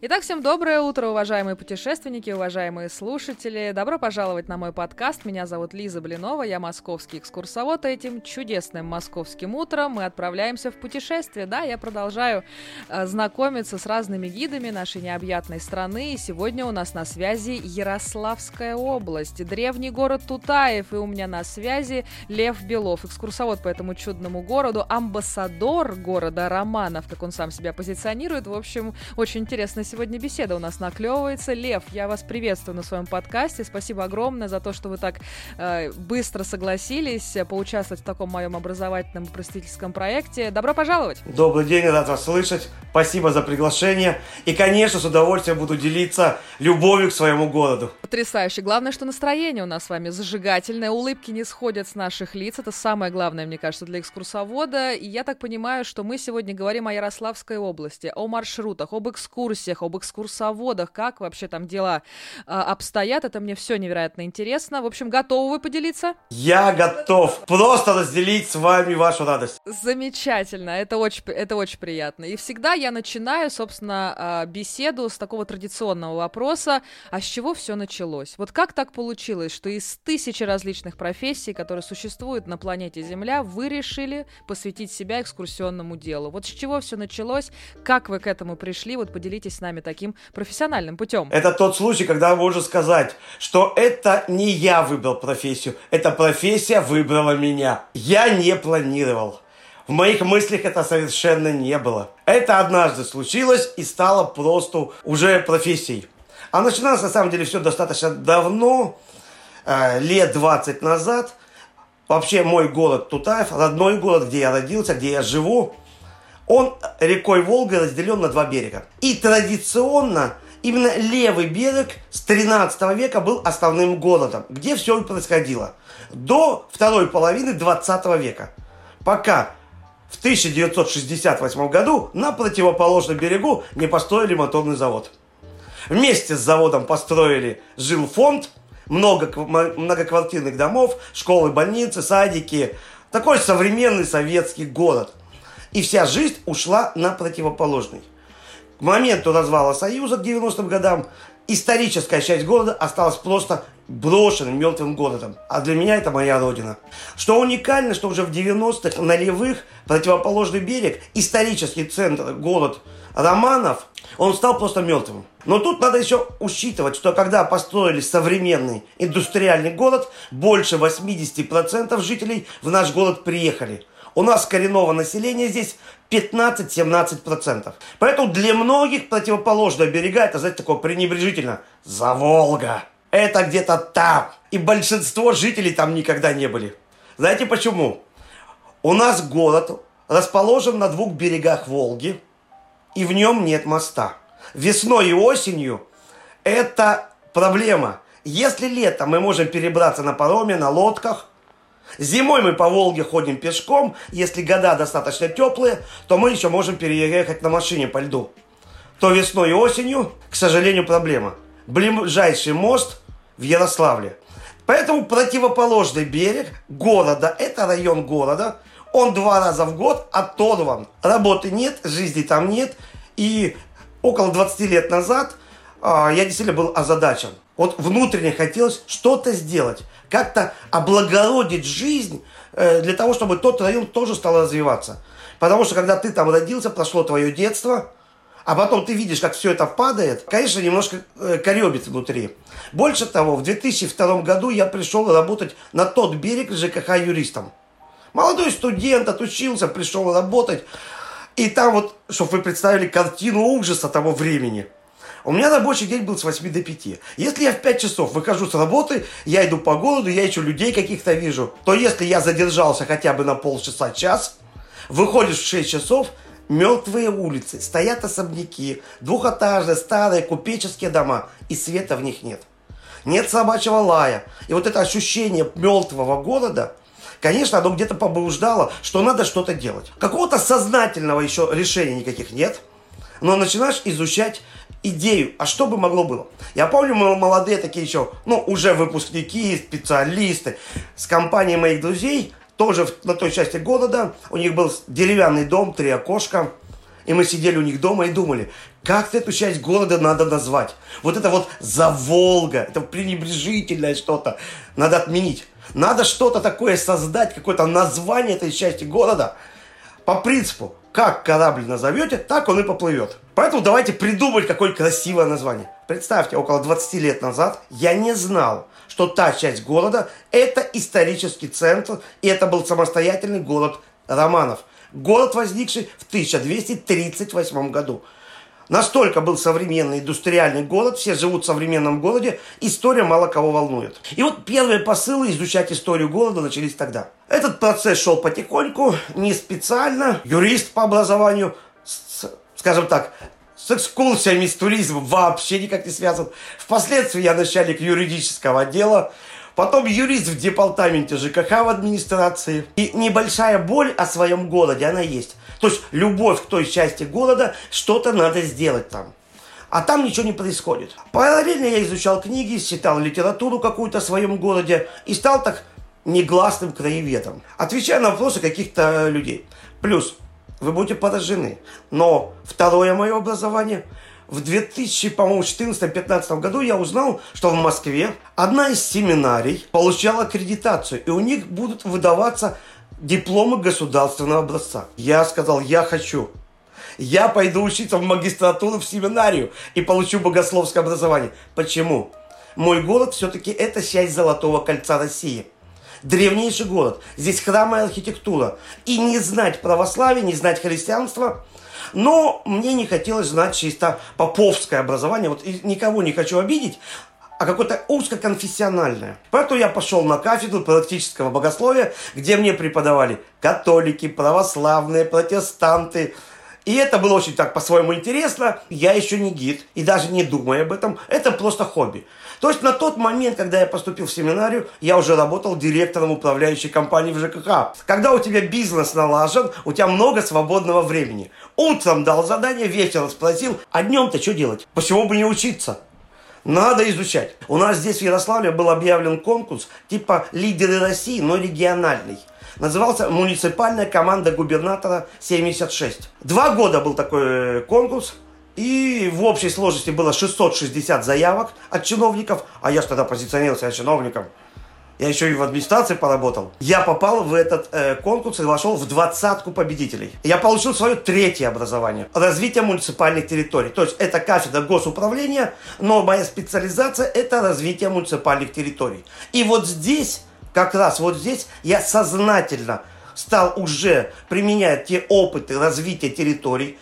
Итак, всем доброе утро, уважаемые путешественники, уважаемые слушатели. Добро пожаловать на мой подкаст. Меня зовут Лиза Блинова, я московский экскурсовод. И этим чудесным московским утром мы отправляемся в путешествие. Да, я продолжаю э, знакомиться с разными гидами нашей необъятной страны. И сегодня у нас на связи Ярославская область, древний город Тутаев. И у меня на связи Лев Белов, экскурсовод по этому чудному городу, амбассадор города Романов, как он сам себя позиционирует. В общем, очень интересно сегодня беседа у нас наклевывается. Лев, я вас приветствую на своем подкасте. Спасибо огромное за то, что вы так э, быстро согласились поучаствовать в таком моем образовательном и просветительском проекте. Добро пожаловать! Добрый день, рад вас слышать. Спасибо за приглашение. И, конечно, с удовольствием буду делиться любовью к своему городу. Потрясающе. Главное, что настроение у нас с вами зажигательное. Улыбки не сходят с наших лиц. Это самое главное, мне кажется, для экскурсовода. И я так понимаю, что мы сегодня говорим о Ярославской области, о маршрутах, об экскурсиях, экскурсиях, об экскурсоводах, как вообще там дела э, обстоят. Это мне все невероятно интересно. В общем, готовы вы поделиться? Я готов просто разделить с вами вашу радость. Замечательно, это очень, это очень приятно. И всегда я начинаю, собственно, беседу с такого традиционного вопроса, а с чего все началось? Вот как так получилось, что из тысячи различных профессий, которые существуют на планете Земля, вы решили посвятить себя экскурсионному делу? Вот с чего все началось? Как вы к этому пришли? Вот поделитесь с нами таким профессиональным путем. Это тот случай, когда можно сказать, что это не я выбрал профессию, эта профессия выбрала меня. Я не планировал. В моих мыслях это совершенно не было. Это однажды случилось и стало просто уже профессией. А начиналось на самом деле все достаточно давно, э, лет 20 назад. Вообще мой город Тутаев, родной город, где я родился, где я живу – он рекой Волга разделен на два берега. И традиционно именно левый берег с 13 века был основным городом, где все и происходило. До второй половины 20 века. Пока в 1968 году на противоположном берегу не построили моторный завод. Вместе с заводом построили жилфонд, много многоквартирных домов, школы, больницы, садики. Такой современный советский город – и вся жизнь ушла на противоположный. К моменту развала Союза к 90-м годам историческая часть города осталась просто брошенным мертвым городом. А для меня это моя родина. Что уникально, что уже в 90-х нулевых противоположный берег, исторический центр, город Романов, он стал просто мертвым. Но тут надо еще учитывать, что когда построили современный индустриальный город, больше 80% жителей в наш город приехали – у нас коренного населения здесь 15-17%. Поэтому для многих противоположное берега, это, знаете, такое пренебрежительно. За Волга. Это где-то там. И большинство жителей там никогда не были. Знаете почему? У нас город расположен на двух берегах Волги, и в нем нет моста. Весной и осенью это проблема. Если летом мы можем перебраться на пароме, на лодках – Зимой мы по Волге ходим пешком. Если года достаточно теплые, то мы еще можем переехать на машине по льду. То весной и осенью, к сожалению, проблема. Ближайший мост в Ярославле. Поэтому противоположный берег города, это район города, он два раза в год оторван. Работы нет, жизни там нет. И около 20 лет назад а, я действительно был озадачен. Вот внутренне хотелось что-то сделать как-то облагородить жизнь э, для того, чтобы тот район тоже стал развиваться. Потому что когда ты там родился, прошло твое детство, а потом ты видишь, как все это падает, конечно, немножко э, коребит внутри. Больше того, в 2002 году я пришел работать на тот берег ЖКХ юристом. Молодой студент, отучился, пришел работать. И там вот, чтобы вы представили картину ужаса того времени – у меня рабочий день был с 8 до 5. Если я в 5 часов выхожу с работы, я иду по городу, я еще людей каких-то вижу, то если я задержался хотя бы на полчаса, час, выходишь в 6 часов, мертвые улицы, стоят особняки, двухэтажные, старые, купеческие дома, и света в них нет. Нет собачьего лая. И вот это ощущение мертвого города, конечно, оно где-то побуждало, что надо что-то делать. Какого-то сознательного еще решения никаких нет. Но начинаешь изучать идею, а что бы могло было. Я помню, мы молодые такие еще, ну, уже выпускники, специалисты, с компанией моих друзей, тоже на той части города, у них был деревянный дом, три окошка, и мы сидели у них дома и думали, Как-то эту часть города надо назвать. Вот это вот Заволга, это пренебрежительное что-то. Надо отменить. Надо что-то такое создать, какое-то название этой части города. По принципу, как корабль назовете, так он и поплывет. Поэтому давайте придумать какое красивое название. Представьте, около 20 лет назад я не знал, что та часть города – это исторический центр, и это был самостоятельный город Романов. Город, возникший в 1238 году. Настолько был современный индустриальный город, все живут в современном городе, история мало кого волнует. И вот первые посылы изучать историю города начались тогда. Этот процесс шел потихоньку, не специально. Юрист по образованию, с, скажем так, с экскурсиями, с туризмом вообще никак не связан. Впоследствии я начальник юридического отдела, потом юрист в департаменте ЖКХ в администрации. И небольшая боль о своем городе, она есть. То есть любовь к той части города, что-то надо сделать там. А там ничего не происходит. Параллельно я изучал книги, читал литературу какую-то в своем городе и стал так негласным краеведом. Отвечая на вопросы каких-то людей. Плюс, вы будете поражены, но второе мое образование в 2014-2015 году я узнал, что в Москве одна из семинарий получала аккредитацию, и у них будут выдаваться дипломы государственного образца. Я сказал, я хочу. Я пойду учиться в магистратуру, в семинарию и получу богословское образование. Почему? Мой город все-таки это часть Золотого кольца России. Древнейший город. Здесь храмы и архитектура. И не знать православие, не знать христианство – но мне не хотелось знать чисто поповское образование. Вот никого не хочу обидеть, а какое-то узкоконфессиональное. Поэтому я пошел на кафедру практического богословия, где мне преподавали католики, православные, протестанты. И это было очень так по-своему интересно. Я еще не гид и даже не думаю об этом. Это просто хобби. То есть на тот момент, когда я поступил в семинарию, я уже работал директором управляющей компании в ЖКХ. Когда у тебя бизнес налажен, у тебя много свободного времени. Утром дал задание, вечером спросил, а днем-то что делать? Почему бы не учиться? Надо изучать. У нас здесь в Ярославле был объявлен конкурс типа «Лидеры России», но региональный. Назывался «Муниципальная команда губернатора 76». Два года был такой э, конкурс. И в общей сложности было 660 заявок от чиновников, а я же тогда позиционировал себя чиновником. Я еще и в администрации поработал. Я попал в этот э, конкурс и вошел в двадцатку победителей. Я получил свое третье образование. Развитие муниципальных территорий. То есть это кафедра госуправления, но моя специализация это развитие муниципальных территорий. И вот здесь, как раз вот здесь, я сознательно стал уже применять те опыты развития территорий,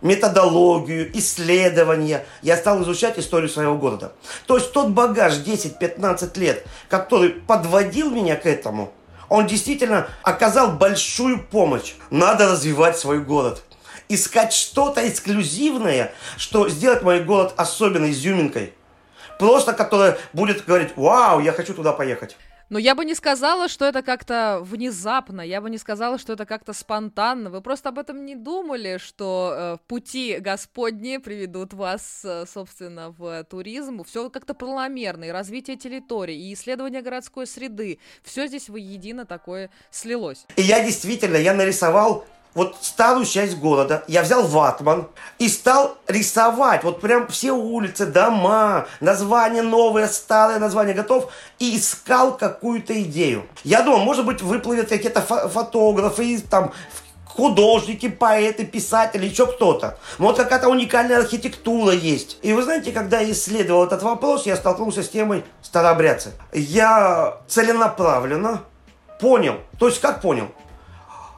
методологию, исследования. Я стал изучать историю своего города. То есть тот багаж 10-15 лет, который подводил меня к этому, он действительно оказал большую помощь. Надо развивать свой город. Искать что-то эксклюзивное, что сделать мой город особенной изюминкой. Просто которое будет говорить, вау, я хочу туда поехать. Но я бы не сказала, что это как-то внезапно, я бы не сказала, что это как-то спонтанно. Вы просто об этом не думали, что э, пути Господни приведут вас, э, собственно, в туризм. Все как-то планомерно, и развитие территории, и исследование городской среды. Все здесь воедино такое слилось. И я действительно, я нарисовал вот старую часть города, я взял ватман и стал рисовать вот прям все улицы, дома, названия новые, старые названия готов, и искал какую-то идею. Я думал, может быть, выплывет какие-то фо- фотографы, там, художники, поэты, писатели, еще кто-то. Вот какая-то уникальная архитектура есть. И вы знаете, когда я исследовал этот вопрос, я столкнулся с темой старообрядцы. Я целенаправленно понял, то есть как понял?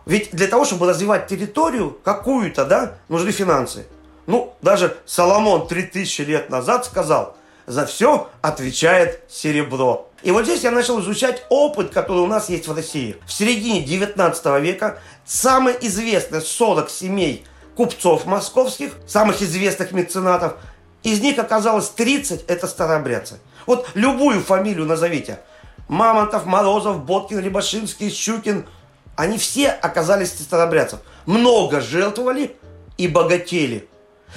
Ведь для того, чтобы развивать территорию какую-то, да, нужны финансы. Ну, даже Соломон 3000 лет назад сказал, за все отвечает серебро. И вот здесь я начал изучать опыт, который у нас есть в России. В середине 19 века самые известные 40 семей купцов московских, самых известных меценатов, из них оказалось 30 это старообрядцы. Вот любую фамилию назовите. Мамонтов, Морозов, Боткин, Рябошинский, Щукин – они все оказались старобрядцев. Много жертвовали и богатели.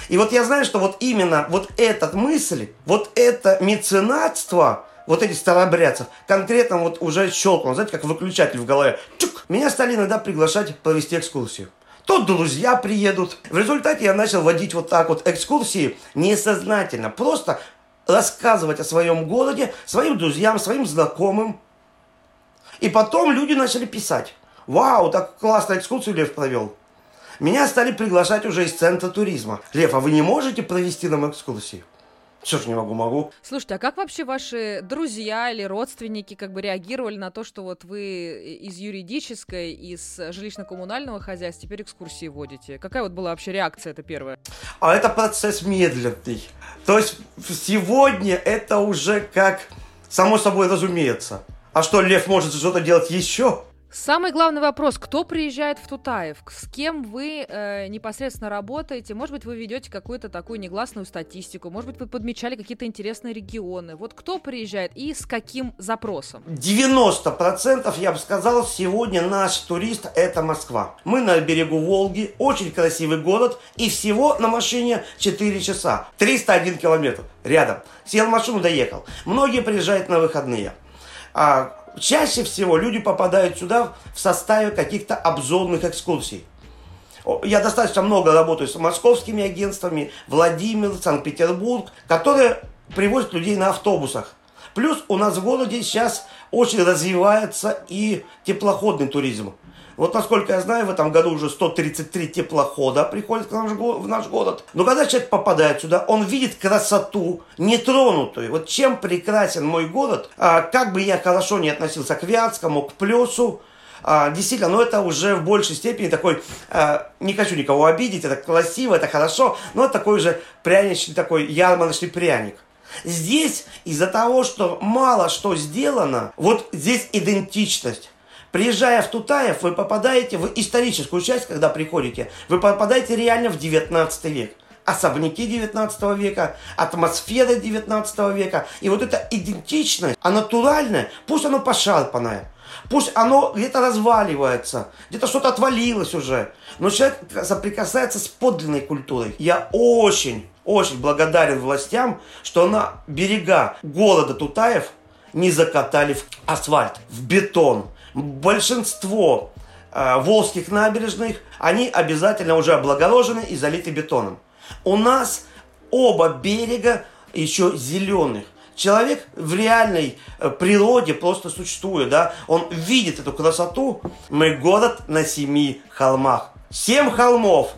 И вот я знаю, что вот именно вот эта мысль, вот это меценатство, вот этих старобрядцев, конкретно вот уже щелкнул, знаете, как выключатель в голове. Чук! Меня стали иногда приглашать провести экскурсию. то друзья приедут. В результате я начал водить вот так вот экскурсии несознательно. Просто рассказывать о своем городе своим друзьям, своим знакомым. И потом люди начали писать. Вау, так классно экскурсию Лев провел. Меня стали приглашать уже из центра туризма. Лев, а вы не можете провести нам экскурсии? Все ж не могу, могу. Слушайте, а как вообще ваши друзья или родственники как бы реагировали на то, что вот вы из юридической, из жилищно-коммунального хозяйства теперь экскурсии водите? Какая вот была вообще реакция это первая? А это процесс медленный. То есть сегодня это уже как само собой разумеется. А что, Лев может что-то делать еще? Самый главный вопрос, кто приезжает в Тутаев? С кем вы э, непосредственно работаете? Может быть, вы ведете какую-то такую негласную статистику? Может быть, вы подмечали какие-то интересные регионы? Вот кто приезжает и с каким запросом? 90% я бы сказал, сегодня наш турист – это Москва. Мы на берегу Волги, очень красивый город, и всего на машине 4 часа. 301 километр рядом. Сел в машину, доехал. Многие приезжают на выходные. А, чаще всего люди попадают сюда в составе каких-то обзорных экскурсий. Я достаточно много работаю с московскими агентствами, Владимир, Санкт-Петербург, которые привозят людей на автобусах. Плюс у нас в городе сейчас очень развивается и теплоходный туризм. Вот насколько я знаю, в этом году уже 133 теплохода приходят в наш город. Но когда человек попадает сюда, он видит красоту нетронутую. Вот чем прекрасен мой город, а, как бы я хорошо не относился к Вятскому, к Плесу, а, действительно, но это уже в большей степени такой, а, не хочу никого обидеть, это красиво, это хорошо, но это такой же пряничный, такой ярмарочный пряник. Здесь из-за того, что мало что сделано, вот здесь идентичность. Приезжая в Тутаев, вы попадаете в историческую часть, когда приходите, вы попадаете реально в 19 век. Особняки 19 века, атмосфера 19 века. И вот эта идентичность, а натуральная, пусть оно пошарпанное, пусть оно где-то разваливается, где-то что-то отвалилось уже. Но человек соприкасается с подлинной культурой. Я очень, очень благодарен властям, что на берега города Тутаев не закатали в асфальт, в бетон большинство э, волжских набережных, они обязательно уже облагорожены и залиты бетоном. У нас оба берега еще зеленых. Человек в реальной э, природе просто существует, да, он видит эту красоту. Мы город на семи холмах. Семь холмов,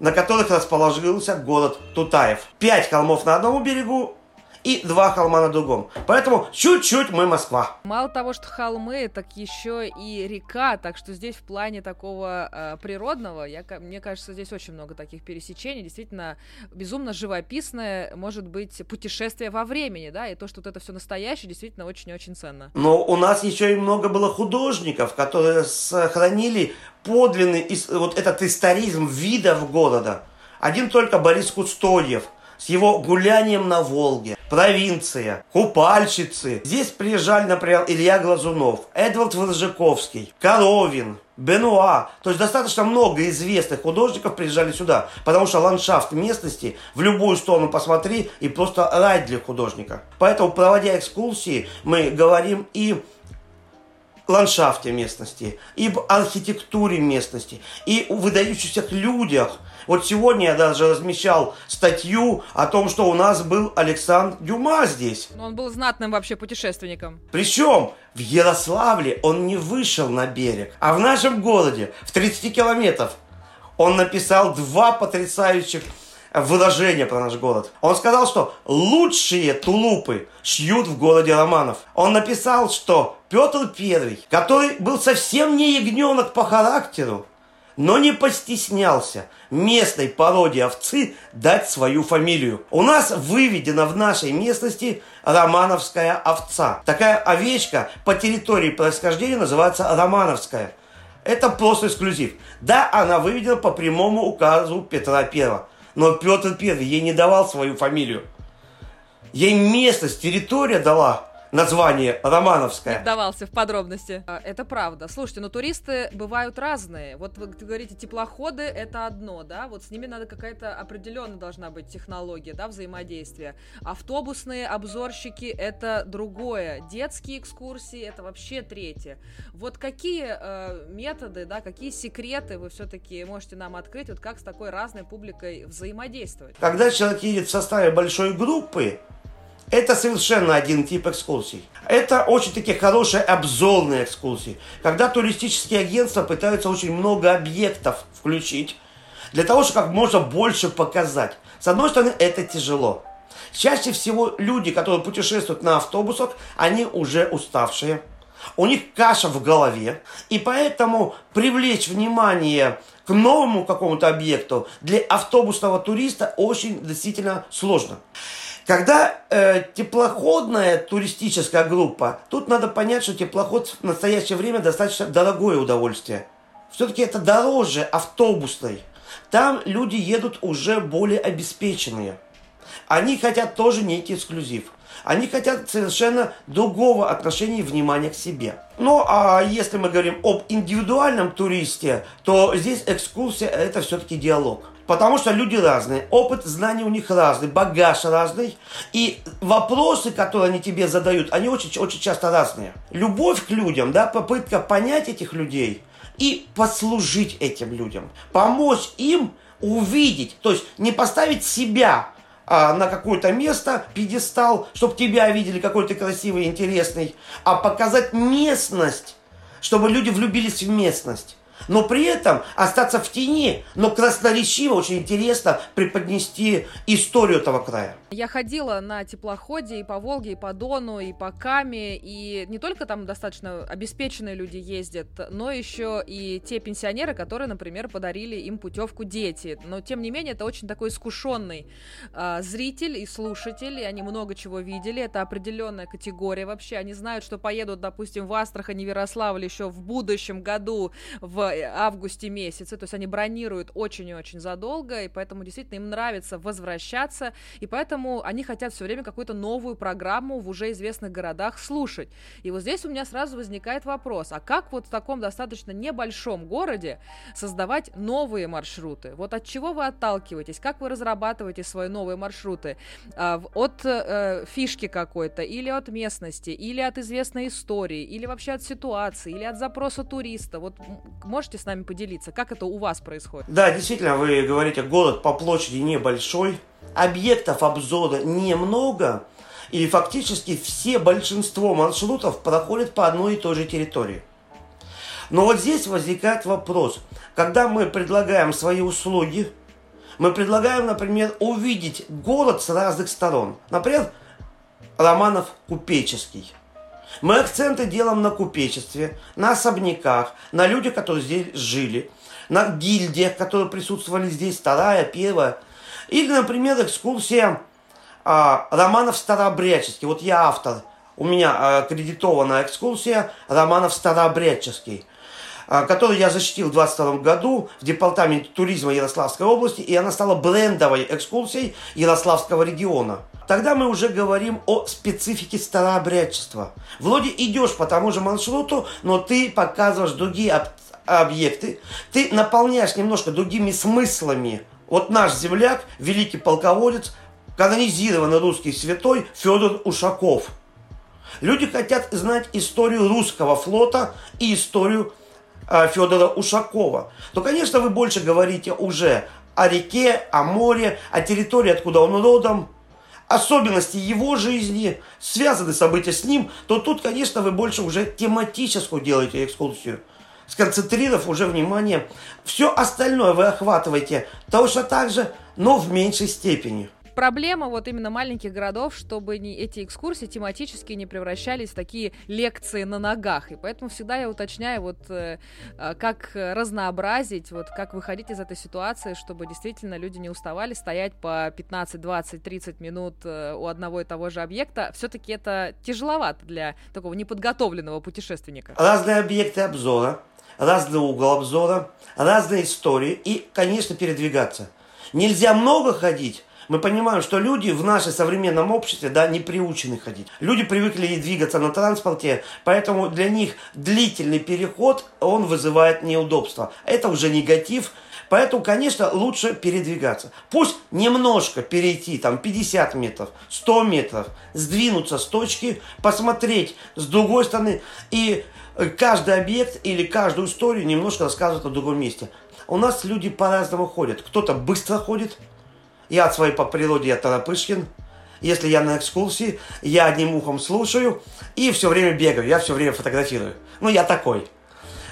на которых расположился город Тутаев. Пять холмов на одном берегу, и два холма на другом. Поэтому чуть-чуть мы Москва. Мало того, что холмы, так еще и река, так что здесь в плане такого э, природного, я, мне кажется, здесь очень много таких пересечений, действительно безумно живописное, может быть, путешествие во времени, да, и то, что вот это все настоящее, действительно очень-очень ценно. Но у нас еще и много было художников, которые сохранили подлинный вот этот историзм видов города. Один только Борис Кустодьев – с его гулянием на Волге, провинция, купальщицы. Здесь приезжали, например, Илья Глазунов, Эдвард Воржаковский, Коровин, Бенуа. То есть достаточно много известных художников приезжали сюда, потому что ландшафт местности в любую сторону посмотри и просто рай для художника. Поэтому, проводя экскурсии, мы говорим и ландшафте местности, и об архитектуре местности, и о выдающихся людях – вот сегодня я даже размещал статью о том, что у нас был Александр Дюма здесь. Он был знатным вообще путешественником. Причем в Ярославле он не вышел на берег, а в нашем городе, в 30 километров, он написал два потрясающих выражения про наш город. Он сказал, что лучшие тулупы шьют в городе Романов. Он написал, что Петр Первый, который был совсем не ягненок по характеру, но не постеснялся местной породе овцы дать свою фамилию. У нас выведена в нашей местности романовская овца. Такая овечка по территории происхождения называется романовская. Это просто эксклюзив. Да, она выведена по прямому указу Петра Первого. Но Петр Первый ей не давал свою фамилию. Ей местность, территория дала название романовское. Не вдавался в подробности. А, это правда. Слушайте, но туристы бывают разные. Вот вы говорите, теплоходы — это одно, да? Вот с ними надо какая-то определенная должна быть технология, да, взаимодействия. Автобусные обзорщики — это другое. Детские экскурсии — это вообще третье. Вот какие э, методы, да, какие секреты вы все-таки можете нам открыть, вот как с такой разной публикой взаимодействовать? Когда человек едет в составе большой группы, это совершенно один тип экскурсий. Это очень такие хорошие обзорные экскурсии, когда туристические агентства пытаются очень много объектов включить, для того, чтобы как можно больше показать. С одной стороны, это тяжело. Чаще всего люди, которые путешествуют на автобусах, они уже уставшие. У них каша в голове, и поэтому привлечь внимание к новому какому-то объекту для автобусного туриста очень действительно сложно. Когда э, теплоходная туристическая группа, тут надо понять, что теплоход в настоящее время достаточно дорогое удовольствие. Все-таки это дороже автобусной. Там люди едут уже более обеспеченные. Они хотят тоже некий эксклюзив. Они хотят совершенно другого отношения и внимания к себе. Ну, а если мы говорим об индивидуальном туристе, то здесь экскурсия – это все-таки диалог. Потому что люди разные, опыт, знания у них разный, багаж разный. И вопросы, которые они тебе задают, они очень, очень часто разные. Любовь к людям, да, попытка понять этих людей и послужить этим людям. Помочь им увидеть, то есть не поставить себя а, на какое-то место, пьедестал, чтобы тебя видели, какой ты красивый, интересный, а показать местность, чтобы люди влюбились в местность но при этом остаться в тени, но красноречиво, очень интересно преподнести историю этого края. Я ходила на теплоходе и по Волге, и по Дону, и по Каме, и не только там достаточно обеспеченные люди ездят, но еще и те пенсионеры, которые, например, подарили им путевку дети. Но, тем не менее, это очень такой искушенный э, зритель и слушатель, и они много чего видели, это определенная категория вообще, они знают, что поедут, допустим, в Астрахань и Ярославль еще в будущем году в августе месяце, то есть они бронируют очень и очень задолго, и поэтому действительно им нравится возвращаться, и поэтому они хотят все время какую-то новую программу в уже известных городах слушать. И вот здесь у меня сразу возникает вопрос, а как вот в таком достаточно небольшом городе создавать новые маршруты? Вот от чего вы отталкиваетесь? Как вы разрабатываете свои новые маршруты? А, от э, фишки какой-то, или от местности, или от известной истории, или вообще от ситуации, или от запроса туриста? Вот можете с нами поделиться, как это у вас происходит? Да, действительно, вы говорите, город по площади небольшой, объектов обзора немного, и фактически все большинство маршрутов проходят по одной и той же территории. Но вот здесь возникает вопрос, когда мы предлагаем свои услуги, мы предлагаем, например, увидеть город с разных сторон. Например, Романов Купеческий – мы акценты делаем на купечестве, на особняках, на людях, которые здесь жили, на гильдиях, которые присутствовали здесь, вторая, первая. Или, например, экскурсия а, романов старообрядческий. Вот я автор, у меня а, экскурсия романов старообрядческий которую я защитил в 22 году в Департаменте туризма Ярославской области, и она стала брендовой экскурсией Ярославского региона. Тогда мы уже говорим о специфике старообрядчества. Вроде идешь по тому же маршруту, но ты показываешь другие об объекты, ты наполняешь немножко другими смыслами. Вот наш земляк, великий полководец, канонизированный русский святой Федор Ушаков. Люди хотят знать историю русского флота и историю Федора Ушакова. То, конечно, вы больше говорите уже о реке, о море, о территории, откуда он родом – особенности его жизни, связаны события с ним, то тут, конечно, вы больше уже тематическую делаете экскурсию сконцентрировав уже внимание. Все остальное вы охватываете точно так же, но в меньшей степени проблема вот именно маленьких городов, чтобы не, эти экскурсии тематически не превращались в такие лекции на ногах. И поэтому всегда я уточняю, вот э, э как разнообразить, вот как выходить из этой ситуации, чтобы действительно люди не уставали стоять по 15, 20, 30 минут э, у одного и того же объекта. Все-таки это тяжеловато для такого неподготовленного путешественника. Разные объекты обзора, разный угол обзора, разные истории и, конечно, передвигаться. Нельзя много ходить, Мы понимаем, что люди в нашем современном обществе, да, не приучены ходить. Люди привыкли двигаться на транспорте, поэтому для них длительный переход, он вызывает неудобства. Это уже негатив, Поэтому, конечно, лучше передвигаться. Пусть немножко перейти, там, 50 метров, 100 метров, сдвинуться с точки, посмотреть с другой стороны. И каждый объект или каждую историю немножко рассказывать на другом месте. У нас люди по-разному ходят. Кто-то быстро ходит. Я от своей по природе я Тарапышкин. Если я на экскурсии, я одним ухом слушаю и все время бегаю, я все время фотографирую. Ну, я такой.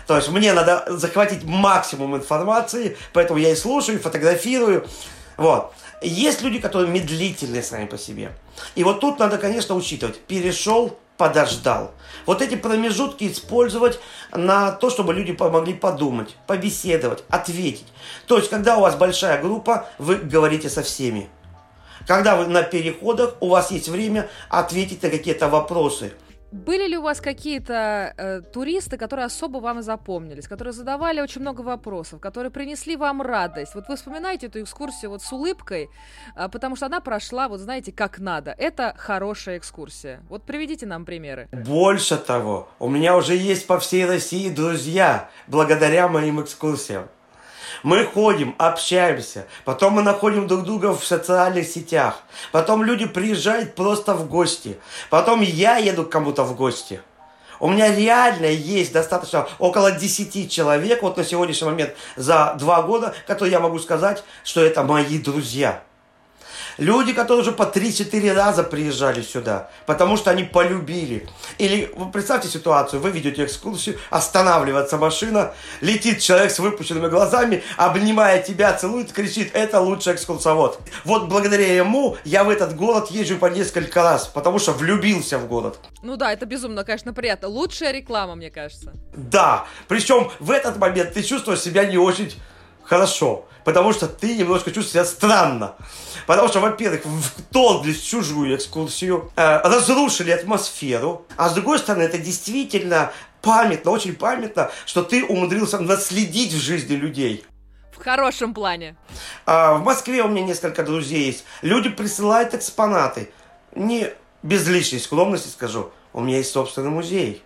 То есть мне надо захватить максимум информации, поэтому я и слушаю, и фотографирую. Вот. Есть люди, которые медлительные сами по себе. И вот тут надо, конечно, учитывать. Перешел, подождал. Вот эти промежутки использовать на то, чтобы люди помогли подумать, побеседовать, ответить. То есть, когда у вас большая группа, вы говорите со всеми. Когда вы на переходах, у вас есть время ответить на какие-то вопросы – были ли у вас какие-то э, туристы, которые особо вам запомнились, которые задавали очень много вопросов, которые принесли вам радость? Вот вы вспоминаете эту экскурсию вот с улыбкой, э, потому что она прошла, вот знаете, как надо. Это хорошая экскурсия. Вот приведите нам примеры. Больше того, у меня уже есть по всей России друзья, благодаря моим экскурсиям. Мы ходим, общаемся, потом мы находим друг друга в социальных сетях, потом люди приезжают просто в гости, потом я еду к кому-то в гости. У меня реально есть достаточно около 10 человек вот на сегодняшний момент за два года, которые я могу сказать, что это мои друзья. Люди, которые уже по 3-4 раза приезжали сюда, потому что они полюбили. Или вы представьте ситуацию, вы ведете экскурсию, останавливается машина, летит человек с выпущенными глазами, обнимая тебя, целует, кричит, это лучший экскурсовод. Вот благодаря ему я в этот город езжу по несколько раз, потому что влюбился в город. Ну да, это безумно, конечно, приятно. Лучшая реклама, мне кажется. Да, причем в этот момент ты чувствуешь себя не очень хорошо, потому что ты немножко чувствуешь себя странно. Потому что, во-первых, вторглись в чужую экскурсию, э, разрушили атмосферу, а с другой стороны, это действительно памятно, очень памятно, что ты умудрился наследить в жизни людей. В хорошем плане. А, в Москве у меня несколько друзей есть. Люди присылают экспонаты. Не без лишней скромности скажу, у меня есть собственный музей.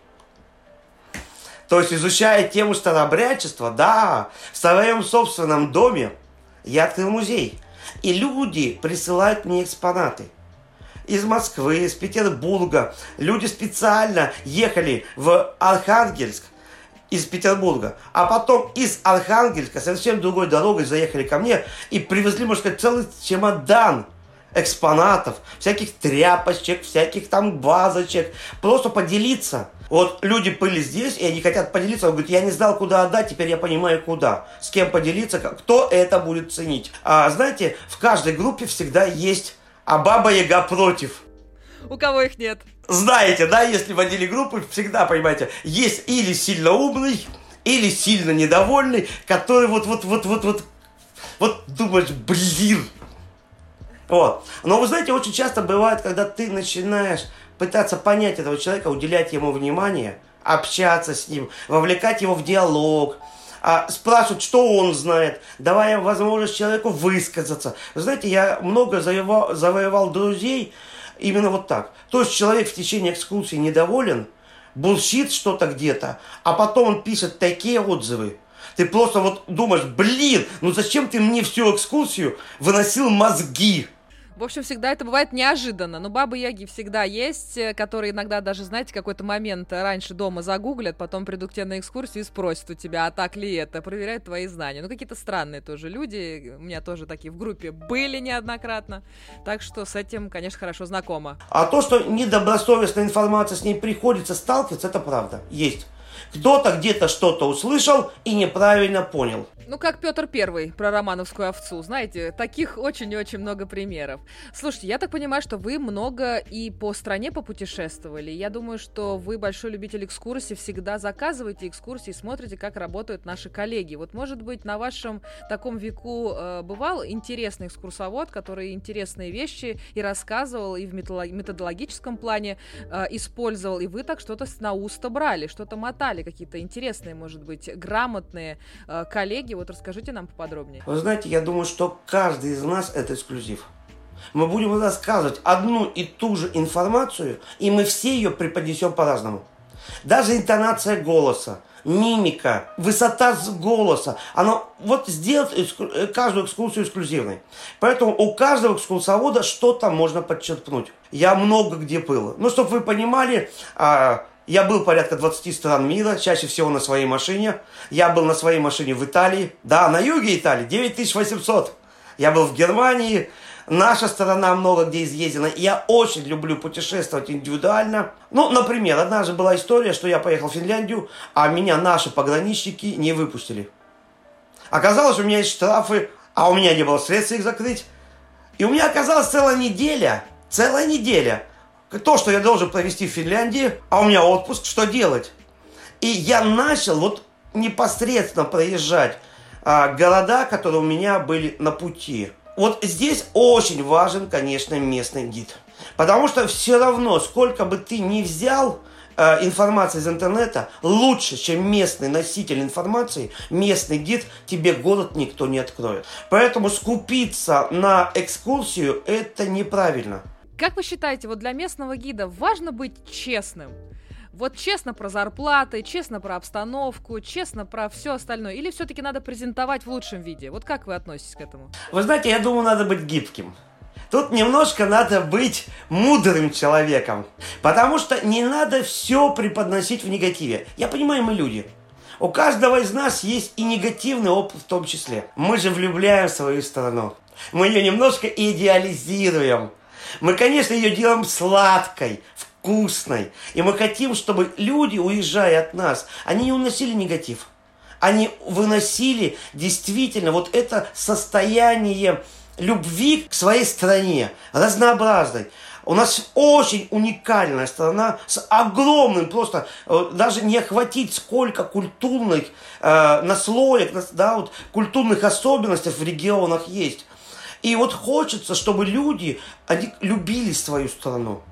То есть, изучая тему старообрядчества, да, в своем собственном доме я открыл музей. И люди присылают мне экспонаты. Из Москвы, из Петербурга. Люди специально ехали в Архангельск из Петербурга, а потом из Архангельска совсем другой дорогой заехали ко мне и привезли, можно сказать, целый чемодан экспонатов, всяких тряпочек, всяких там базочек, просто поделиться. Вот люди были здесь, и они хотят поделиться. Он говорит, я не знал, куда отдать, теперь я понимаю, куда. С кем поделиться, кто это будет ценить. А знаете, в каждой группе всегда есть а баба Яга против. У кого их нет? Знаете, да, если в отделе группы, всегда, понимаете, есть или сильно умный, или сильно недовольный, который вот-вот-вот-вот-вот вот думаешь, блин, вот. Но вы знаете, очень часто бывает, когда ты начинаешь пытаться понять этого человека, уделять ему внимание, общаться с ним, вовлекать его в диалог, а, спрашивать, что он знает, давая возможность человеку высказаться. Вы знаете, я много завоевал, друзей именно вот так. То есть человек в течение экскурсии недоволен, bullshit'ит что-то где-то, а потом он пишет такие отзывы. Ты просто вот думаешь, блин, ну зачем ты мне всю экскурсию выносил мозги? В общем, всегда это бывает неожиданно. Но бабы-яги всегда есть, э, которые иногда даже, знаете, какой-то момент раньше дома загуглят, потом придут к тебе на экскурсию и спросят у тебя, а так ли это, проверяют твои знания. Ну, какие-то странные тоже люди. У меня тоже такие в группе были неоднократно. Так что с этим, конечно, хорошо знакомо. А то, что недобросовестная информация с ней приходится сталкиваться, это правда. Есть. Кто-то где-то что-то услышал и неправильно понял. Ну, как Петр Первый про романовскую овцу. Знаете, таких очень и очень много примеров. Слушайте, я так понимаю, что вы много и по стране попутешествовали. Я думаю, что вы большой любитель экскурсий, всегда заказываете экскурсии, смотрите, как работают наши коллеги. Вот, может быть, на вашем таком веку э, бывал интересный экскурсовод, который интересные вещи и рассказывал, и в методологическом плане э, использовал, и вы так что-то на уста брали, что-то мотали, какие-то интересные, может быть, грамотные э, коллеги, вот расскажите нам поподробнее. Вы знаете, я думаю, что каждый из нас это эксклюзив. Мы будем рассказывать одну и ту же информацию, и мы все ее преподнесем по-разному. Даже интонация голоса, мимика, высота голоса, оно вот сделает э, каждую экскурсию эксклюзивной. Поэтому у каждого экскурсовода что-то можно подчеркнуть. Я много где был. Ну, чтобы вы понимали, а, я был порядка 20 стран мира, чаще всего на своей машине. Я был на своей машине в Италии. Да, на юге Италии, 9800. Я был в Германии, Наша сторона много где изъездена. Я очень люблю путешествовать индивидуально. Ну, например, однажды была история, что я поехал в Финляндию, а меня наши пограничники не выпустили. Оказалось, у меня есть штрафы, а у меня не было средств их закрыть. И у меня оказалась целая неделя, целая неделя. То, что я должен провести в Финляндии, а у меня отпуск, что делать? И я начал вот непосредственно проезжать а, города, которые у меня были на пути. Вот здесь очень важен, конечно, местный гид. Потому что все равно, сколько бы ты ни взял э, информации из интернета, лучше, чем местный носитель информации, местный гид, тебе город никто не откроет. Поэтому скупиться на экскурсию – это неправильно. Как вы считаете, вот для местного гида важно быть честным? Вот честно про зарплаты, честно про обстановку, честно про все остальное? Или все-таки надо презентовать в лучшем виде? Вот как вы относитесь к этому? Вы знаете, я думаю, надо быть гибким. Тут немножко надо быть мудрым человеком. Потому что не надо все преподносить в негативе. Я понимаю, мы люди. У каждого из нас есть и негативный опыт в том числе. Мы же влюбляем свою страну. Мы ее немножко идеализируем. Мы, конечно, ее делаем сладкой, вкусной. И мы хотим, чтобы люди, уезжая от нас, они не уносили негатив. Они выносили действительно вот это состояние любви к своей стране, разнообразной. У нас очень уникальная страна с огромным, просто э, даже не охватить сколько культурных э, наслоек, да, вот, культурных особенностей в регионах есть. И вот хочется, чтобы люди, они любили свою страну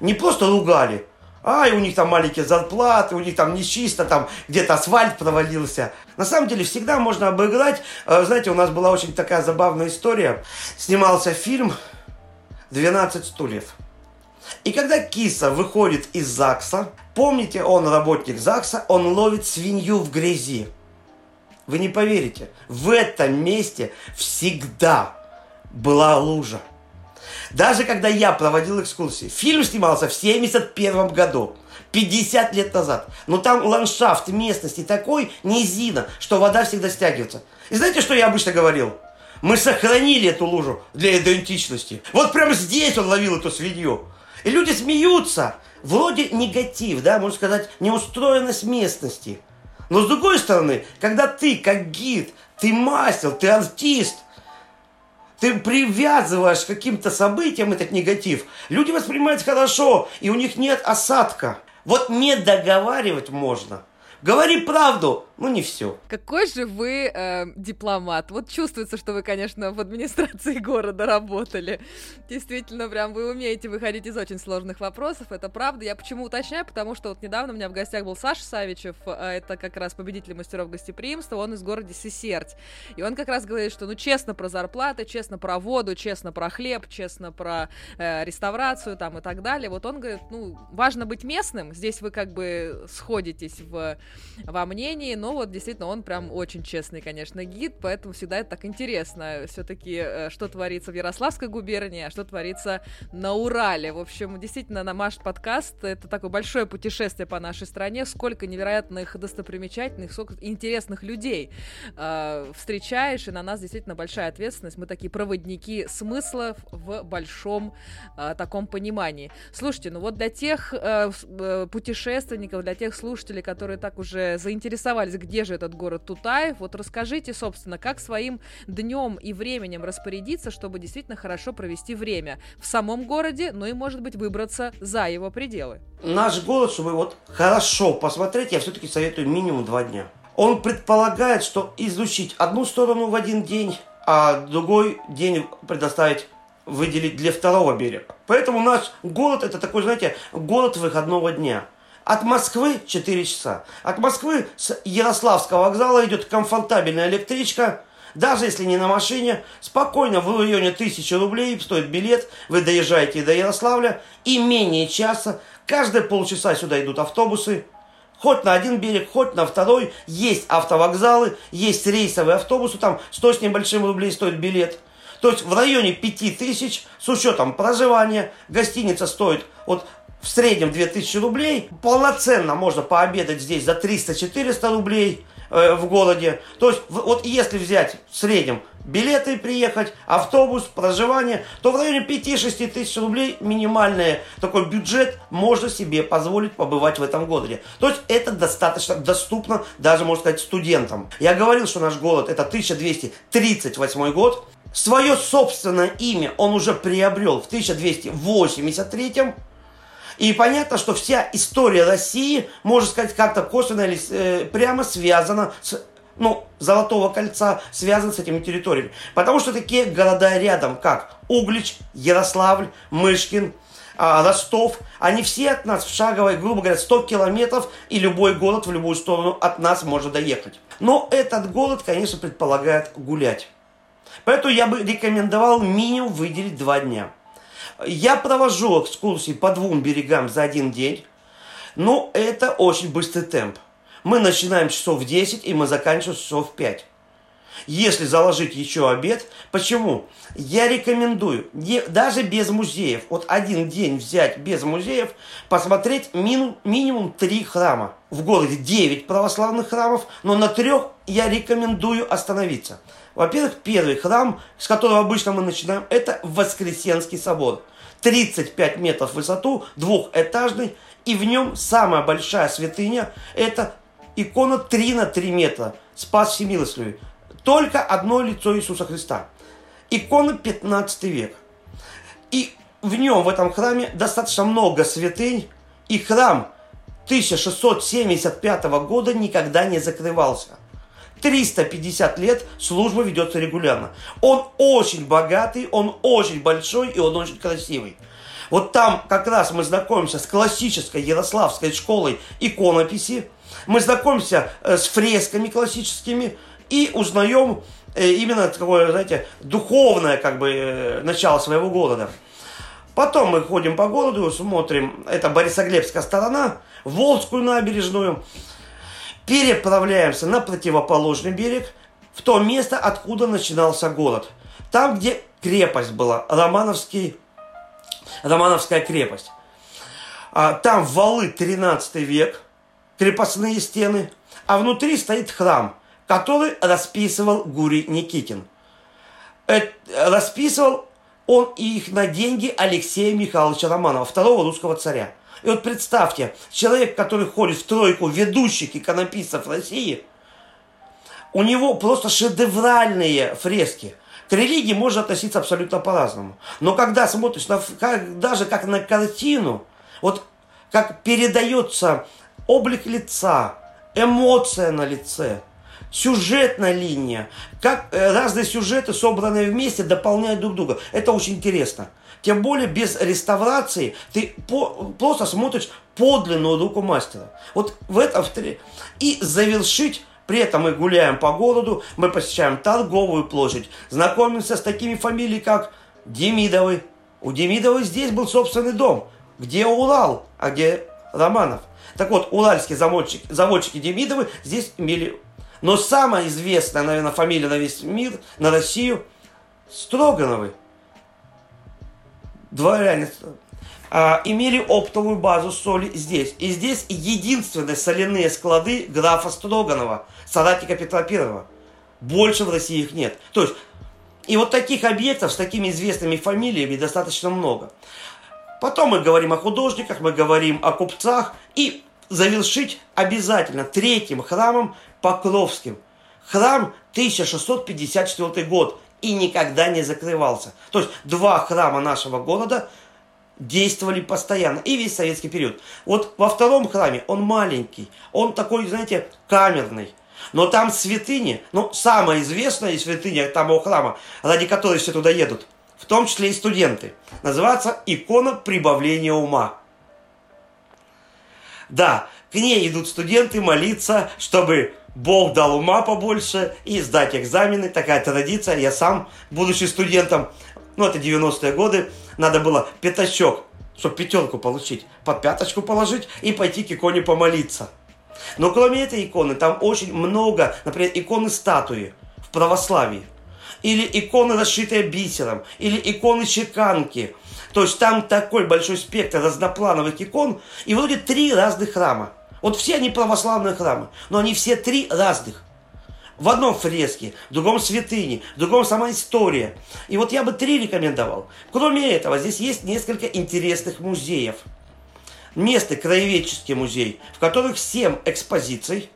не просто ругали, а, и у них там маленькие зарплаты, у них там нечисто, там где-то асфальт провалился. На самом деле всегда можно обыграть. Э, знаете, у нас была очень такая забавная история. Снимался фильм «12 стульев». И когда киса выходит из ЗАГСа, помните, он работник ЗАГСа, он ловит свинью в грязи. Вы не поверите, в этом месте всегда была лужа. Даже когда я проводил экскурсии, фильм снимался в 71 году. 50 лет назад. Но там ландшафт местности такой низина, что вода всегда стягивается. И знаете, что я обычно говорил? Мы сохранили эту лужу для идентичности. Вот прямо здесь он ловил эту свинью. И люди смеются. Вроде негатив, да, можно сказать, неустроенность местности. Но с другой стороны, когда ты как гид, ты мастер, ты артист – ты привязываешь к каким-то событиям этот негатив, люди воспринимают хорошо, и у них нет осадка. Вот не договаривать можно. Говори правду, ну не все. Какой же вы э, дипломат. Вот чувствуется, что вы, конечно, в администрации города работали. Действительно, прям вы умеете выходить из очень сложных вопросов, это правда. Я почему уточняю, потому что вот недавно у меня в гостях был Саша Савичев, а это как раз победитель мастеров гостеприимства, он из города Сесерть. И он как раз говорит, что ну честно про зарплаты, честно про воду, честно про хлеб, честно про э, реставрацию там и так далее. Вот он говорит, ну важно быть местным, здесь вы как бы сходитесь в, во мнении, но вот действительно он прям очень честный, конечно, гид, поэтому всегда это так интересно. Все-таки, э, что творится в Ярославской губернии, а что творится на Урале. В общем, действительно, на наш подкаст это такое большое путешествие по нашей стране, сколько невероятных достопримечательных, сколько интересных людей э, встречаешь, и на нас действительно большая ответственность. Мы такие проводники смыслов в большом э, таком понимании. Слушайте, ну вот для тех э, э путешественников, для тех слушателей, которые так уже заинтересовались, где же этот город Тутаев. Вот расскажите, собственно, как своим днем и временем распорядиться, чтобы действительно хорошо провести время в самом городе, ну и, может быть, выбраться за его пределы. Наш город, чтобы вот хорошо посмотреть, я все-таки советую минимум два дня. Он предполагает, что изучить одну сторону в один день, а другой день предоставить выделить для второго берега. Поэтому наш город это такой, знаете, город выходного дня. От Москвы 4 часа. От Москвы с Ярославского вокзала идет комфортабельная электричка. Даже если не на машине, спокойно в районе тысячи рублей стоит билет, вы доезжаете до Ярославля, и менее часа, каждые полчаса сюда идут автобусы, хоть на один берег, хоть на второй, есть автовокзалы, есть рейсовые автобусы, там 100 с небольшим рублей стоит билет. То есть в районе 5000 с учетом проживания, гостиница стоит от в среднем 2000 рублей. Полноценно можно пообедать здесь за 300-400 рублей э, в городе. То есть вот если взять в среднем билеты приехать, автобус, проживание, то в районе 5-6 тысяч рублей минимальный такой бюджет можно себе позволить побывать в этом городе. То есть это достаточно доступно даже, можно сказать, студентам. Я говорил, что наш город это 1238 год. Свое собственное имя он уже приобрел в 1283 и понятно, что вся история России, можно сказать, как-то косвенно или э, прямо связана с ну, Золотого кольца связан с этими территориями. Потому что такие города рядом, как Углич, Ярославль, Мышкин, а, Ростов, они все от нас в шаговой, грубо говоря, 100 километров, и любой город в любую сторону от нас может доехать. Но этот город, конечно, предполагает гулять. Поэтому я бы рекомендовал минимум выделить два дня. Я провожу экскурсии по двум берегам за один день, но это очень быстрый темп. Мы начинаем часов в 10 и мы заканчиваем часов в 5. Если заложить еще обед, почему? Я рекомендую, не, даже без музеев, вот один день взять без музеев, посмотреть мину, минимум три храма. В городе 9 православных храмов, но на трех я рекомендую остановиться. Во-первых, первый храм, с которого обычно мы начинаем, это Воскресенский собор. 35 метров в высоту, двухэтажный, и в нем самая большая святыня – это икона 3 на 3 метра, Спас Всемилостливый. Только одно лицо Иисуса Христа. Икона 15 век. И в нем, в этом храме, достаточно много святынь, и храм 1675 года никогда не закрывался. 350 лет служба ведется регулярно. Он очень богатый, он очень большой и он очень красивый. Вот там как раз мы знакомимся с классической ярославской школой иконописи, мы знакомимся э, с фресками классическими и узнаем э, именно такое, знаете, духовное как бы э, начало своего города. Потом мы ходим по городу, смотрим, это Борисоглебская сторона, Волжскую набережную, переправляемся на противоположный берег, в то место, откуда начинался город. Там, где крепость была, Романовский, Романовская крепость. А, там валы 13 век, крепостные стены, а внутри стоит храм, который расписывал Гурий Никитин. Это, расписывал он их на деньги Алексея Михайловича Романова, второго русского царя. И вот представьте, человек, который ходит в тройку ведущих иконописцев России, у него просто шедевральные фрески. К религии можно относиться абсолютно по-разному. Но когда смотришь на, как, даже как на картину, вот как передается облик лица, эмоция на лице, сюжетная линия, как э, разные сюжеты, собранные вместе, дополняют друг друга. Это очень интересно. Тем более без реставрации ты по, просто смотришь подлинную руку мастера. Вот в этом и завершить при этом мы гуляем по городу, мы посещаем торговую площадь, знакомимся с такими фамилиями, как Демидовы. У Демидовой здесь был собственный дом. Где Урал, а где Романов? Так вот, уральские заводчики, заводчики Демидовы здесь имели... Но самая известная, наверное, фамилия на весь мир, на Россию – Строгановы дворяне а, имели оптовую базу соли здесь. И здесь единственные соляные склады графа Строганова, соратника Петра Первого. Больше в России их нет. То есть, и вот таких объектов с такими известными фамилиями достаточно много. Потом мы говорим о художниках, мы говорим о купцах. И завершить обязательно третьим храмом Покровским. Храм 1654 год и никогда не закрывался. То есть два храма нашего города действовали постоянно, и весь советский период. Вот во втором храме он маленький, он такой, знаете, камерный. Но там святыни, ну, самая известная святыня того храма, ради которой все туда едут, в том числе и студенты, называется икона прибавления ума. Да, к ней идут студенты молиться, чтобы Бог дал ума побольше и сдать экзамены. Такая традиция. Я сам, будучи студентом, ну это 90-е годы, надо было пятачок, чтобы пятерку получить, под пяточку положить и пойти к иконе помолиться. Но кроме этой иконы, там очень много, например, иконы статуи в православии. Или иконы, расшитые бисером. Или иконы чеканки. То есть там такой большой спектр разноплановых икон. И вроде три разных храма. Вот все они православные храмы. Но они все три разных. В одном фреске, в другом святыне, в другом сама история. И вот я бы три рекомендовал. Кроме этого, здесь есть несколько интересных музеев – Место краеведческий музей, в которых 7 экспозиций.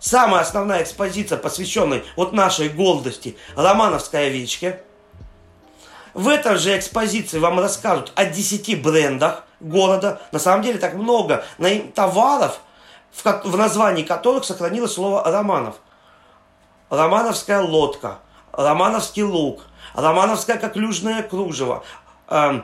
Самая основная экспозиция, посвященная вот нашей гордости, Романовской овечке. В этой же экспозиции вам расскажут о 10 брендах города. На самом деле так много товаров, в, в названии которых сохранилось слово Романов. Романовская лодка, Романовский лук, Романовское коклюжное кружево, э,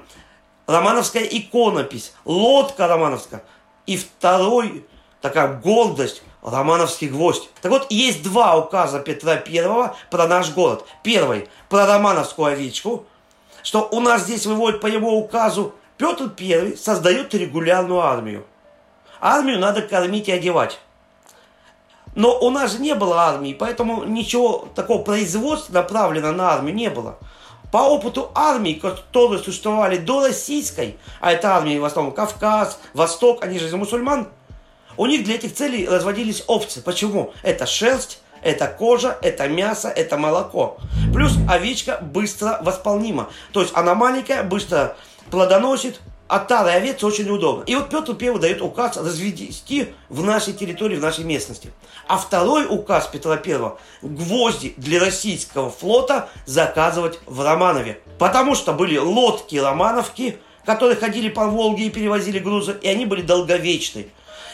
романовская иконопись, лодка романовская. И второй, такая гордость, Романовский гвоздь. Так вот, есть два указа Петра Первого про наш город. Первый про Романовскую овечку, что у нас здесь выводит по его указу Петр Первый создает регулярную армию. Армию надо кормить и одевать. Но у нас же не было армии, поэтому ничего такого производства направленного на армию не было. По опыту армий, которые существовали до российской, а это армии в основном Кавказ, Восток, они же из мусульман, у них для этих целей разводились овцы. Почему? Это шерсть, это кожа, это мясо, это молоко. Плюс овечка быстро восполнима. То есть она маленькая, быстро плодоносит, а тары овец очень удобно. И вот Петр I дает указ развести в нашей территории, в нашей местности. А второй указ Петра I – гвозди для российского флота заказывать в Романове. Потому что были лодки-романовки, которые ходили по Волге и перевозили грузы, и они были долговечны.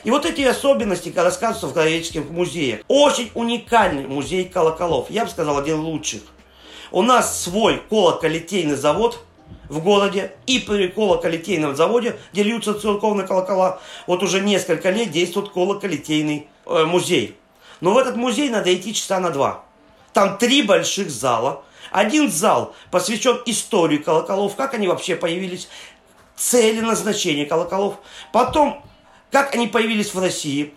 И вот эти особенности рассказываются в Краеведческих музеях. Очень уникальный музей колоколов. Я бы сказал, один из лучших. У нас свой колоколитейный завод – в городе и при колоколитейном заводе, где льются церковные колокола, вот уже несколько лет действует колоколитейный э, музей. Но в этот музей надо идти часа на два. Там три больших зала. Один зал посвящен истории колоколов, как они вообще появились, цели назначения колоколов. Потом, как они появились в России.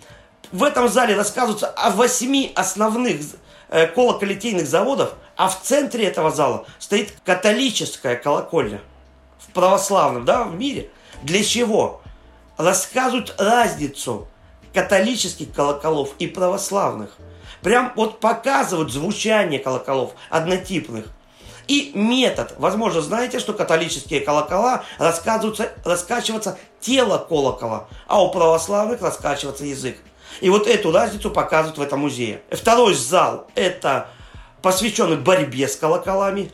В этом зале рассказывается о восьми основных колоколитейных заводах, а в центре этого зала стоит католическая колокольня в православном, да, в мире. Для чего? Рассказывают разницу католических колоколов и православных. Прям вот показывают звучание колоколов однотипных. И метод. Возможно, знаете, что католические колокола раскачиваться тело колокола, а у православных раскачиваться язык. И вот эту разницу показывают в этом музее. Второй зал – это посвященный борьбе с колоколами.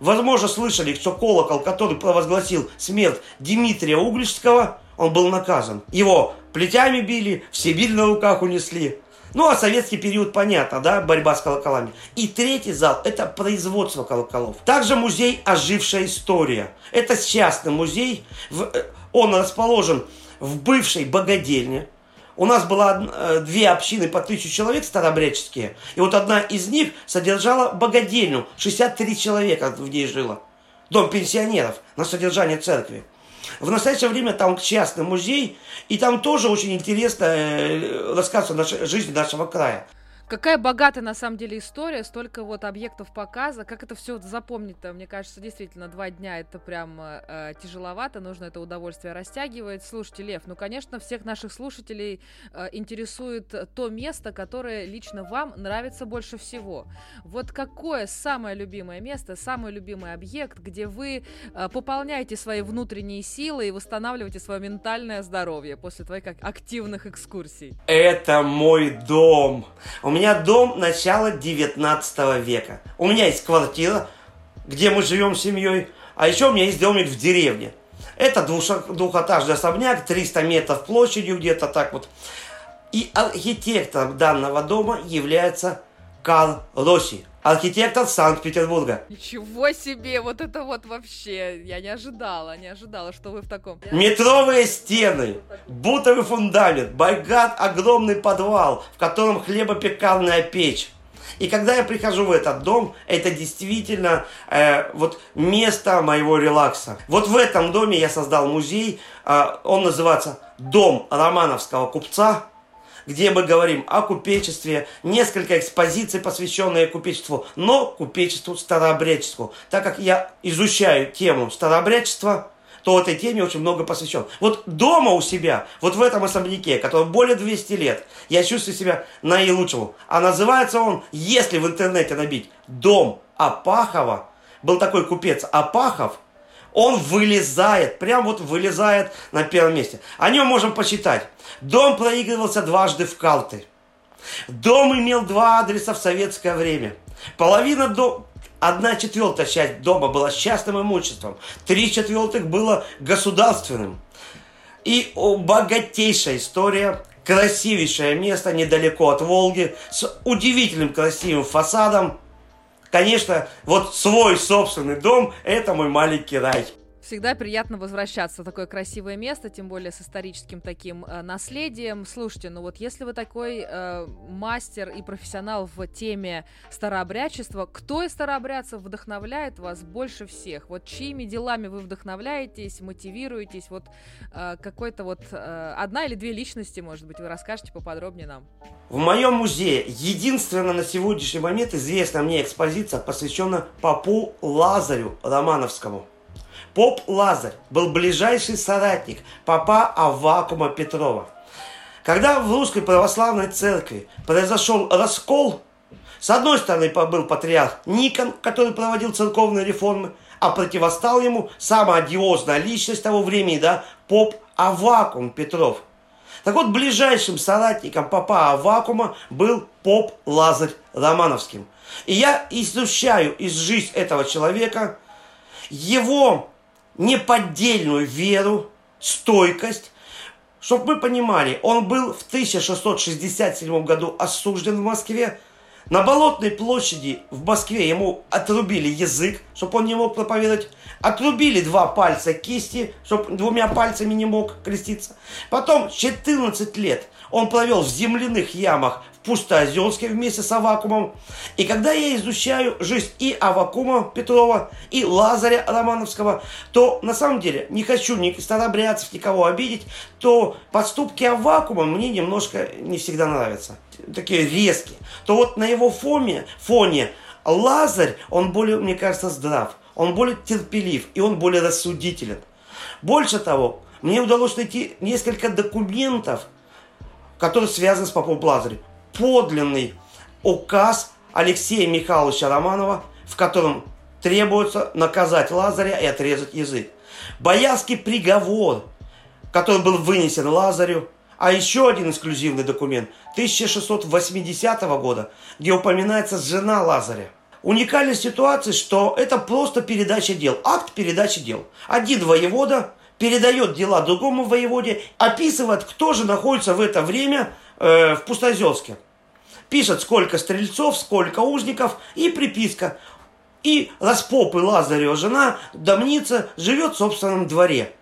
Возможно, слышали, что колокол, который провозгласил смерть Дмитрия Угличского, он был наказан. Его плетями били, в Сибирь на руках унесли. Ну, а советский период понятно, да, борьба с колоколами. И третий зал – это производство колоколов. Также музей «Ожившая история». Это частный музей, э, он расположен в бывшей богадельне, у нас было э, две общины по тысячу человек старообрядческие, и вот одна из них содержала богадельню, 63 человека в ней жило. Дом пенсионеров на содержание церкви. В настоящее время там частный музей, и там тоже очень интересно э, рассказывается о жизни нашего края. Какая богатая на самом деле история, столько вот объектов показа. Как это все запомнить-то? Мне кажется, действительно, два дня это прям э, тяжеловато, нужно это удовольствие растягивать. Слушайте, Лев, ну, конечно, всех наших слушателей э, интересует то место, которое лично вам нравится больше всего. Вот какое самое любимое место, самый любимый объект, где вы э, пополняете свои внутренние силы и восстанавливаете свое ментальное здоровье после твоих активных экскурсий? Это мой дом. У меня дом начала 19 века. У меня есть квартира, где мы живем с семьей, а еще у меня есть домик в деревне. Это двухэтажный особняк, 300 метров площадью где-то так вот. И архитектором данного дома является Карл Росси. Архитектор Санкт-Петербурга. Ничего себе, вот это вот вообще, я не ожидала, не ожидала, что вы в таком. Метровые стены, бутовый фундамент, байгат огромный подвал, в котором хлебопекарная печь. И когда я прихожу в этот дом, это действительно э, вот место моего релакса. Вот в этом доме я создал музей, э, он называется «Дом Романовского купца», где мы говорим о купечестве, несколько экспозиций, посвященные купечеству, но купечеству старообрядчеству. Так как я изучаю тему старообрядчества, то этой теме очень много посвящен. Вот дома у себя, вот в этом особняке, который более 200 лет, я чувствую себя наилучшим. А называется он, если в интернете набить, «Дом Апахова», был такой купец Апахов, он вылезает, прям вот вылезает на первом месте. О нем можем почитать. Дом проигрывался дважды в карты. Дом имел два адреса в советское время. Половина дома, Одна четвертая часть дома была частным имуществом, три четвертых было государственным. И богатейшая история, красивейшее место недалеко от Волги, с удивительным красивым фасадом. Конечно, вот свой собственный дом – это мой маленький рай. Всегда приятно возвращаться в такое красивое место, тем более с историческим таким э, наследием. Слушайте, ну вот если вы такой э, мастер и профессионал в теме старообрядчества, кто из старообрядцев вдохновляет вас больше всех? Вот чьими делами вы вдохновляетесь, мотивируетесь? Вот э, какой-то вот э, одна или две личности, может быть, вы расскажете поподробнее нам? В моем музее единственная на сегодняшний момент известная мне экспозиция посвящена Попу Лазарю Романовскому. Поп Лазарь был ближайший соратник папа Аввакума Петрова. Когда в русской православной церкви произошел раскол, с одной стороны был патриарх Никон, который проводил церковные реформы, а противостал ему самая одиозная личность того времени, да, поп Аввакум Петров. Так вот, ближайшим соратником папа Аввакума был поп Лазарь Романовским. И я изучаю из жизни этого человека его неподдельную веру, стойкость. Чтобы мы понимали, он был в 1667 году осужден в Москве. На Болотной площади в Москве ему отрубили язык, чтобы он не мог проповедовать. Отрубили два пальца кисти, чтобы двумя пальцами не мог креститься. Потом 14 лет он провел в земляных ямах Пустоозерске вместе с Авакумом. И когда я изучаю жизнь и Авакума Петрова, и Лазаря Романовского, то на самом деле не хочу ни старобрядцев, никого обидеть, то подступки Авакума мне немножко не всегда нравятся. Такие резкие. То вот на его фоне, фоне Лазарь, он более, мне кажется, здрав. Он более терпелив, и он более рассудителен. Больше того, мне удалось найти несколько документов, которые связаны с попом Лазарем подлинный указ Алексея Михайловича Романова, в котором требуется наказать Лазаря и отрезать язык. Боярский приговор, который был вынесен Лазарю, а еще один эксклюзивный документ 1680 года, где упоминается жена Лазаря. Уникальность ситуации, что это просто передача дел, акт передачи дел. Один воевода передает дела другому воеводе, описывает, кто же находится в это время э, в Пустозерске пишет, сколько стрельцов, сколько узников и приписка. И распопы Лазарева жена, домница, живет в собственном дворе.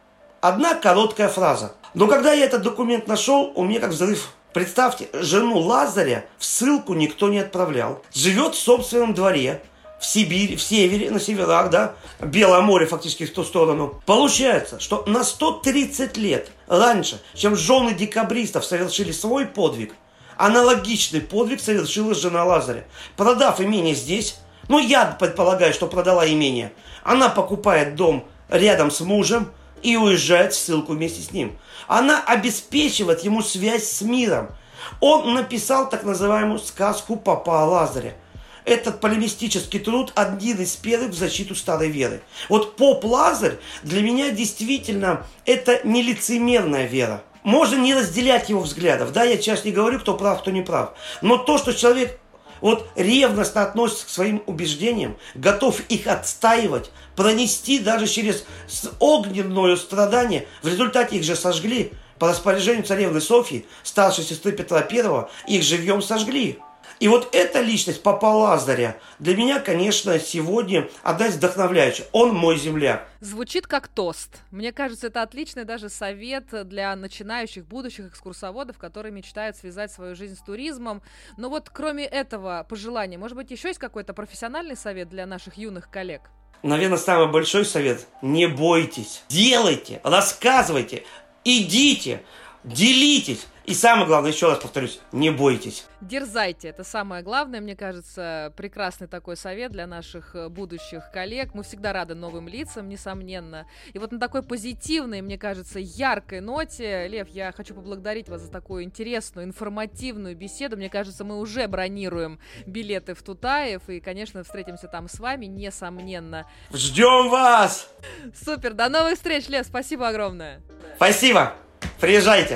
Одна короткая фраза. Но когда я этот документ нашел, у меня как взрыв. Представьте, жену Лазаря в ссылку никто не отправлял. Живет в собственном дворе, в Сибири, в севере, на северах, да, Белое море фактически в ту сторону. Получается, что на 130 лет раньше, чем жены декабристов совершили свой подвиг, Аналогичный подвиг совершила жена Лазаря. Продав имение здесь, ну я предполагаю, что продала имение, она покупает дом рядом с мужем и уезжает в ссылку вместе с ним. Она обеспечивает ему связь с миром. Он написал так называемую сказку Папа Лазаря. Этот полемистический труд один из первых в защиту старой веры. Вот поп Лазарь для меня действительно это нелицемерная вера. Можно не разделять его взглядов. Да, я сейчас не говорю, кто прав, кто не прав. Но то, что человек вот ревностно относится к своим убеждениям, готов их отстаивать, пронести даже через огненное страдание, в результате их же сожгли, по распоряжению царевны Софьи, старшей сестры Петра I, их живьем сожгли. И вот эта личность Папа Лазаря для меня, конечно, сегодня одна из вдохновляющих. Он мой земляк. Звучит как тост. Мне кажется, это отличный даже совет для начинающих будущих экскурсоводов, которые мечтают связать свою жизнь с туризмом. Но вот кроме этого пожелания, может быть, еще есть какой-то профессиональный совет для наших юных коллег? Наверное, самый большой совет – не бойтесь, делайте, рассказывайте, идите, делитесь. И самое главное, еще раз повторюсь, не бойтесь. Дерзайте, это самое главное, мне кажется, прекрасный такой совет для наших э, будущих коллег. Мы всегда рады новым лицам, несомненно. И вот на такой позитивной, мне кажется, яркой ноте, Лев, я хочу поблагодарить вас за такую интересную, информативную беседу. Мне кажется, мы уже бронируем билеты в Тутаев, и, конечно, встретимся там с вами, несомненно. Ждем вас! Супер, до новых встреч, Лев, спасибо огромное. Спасибо, приезжайте.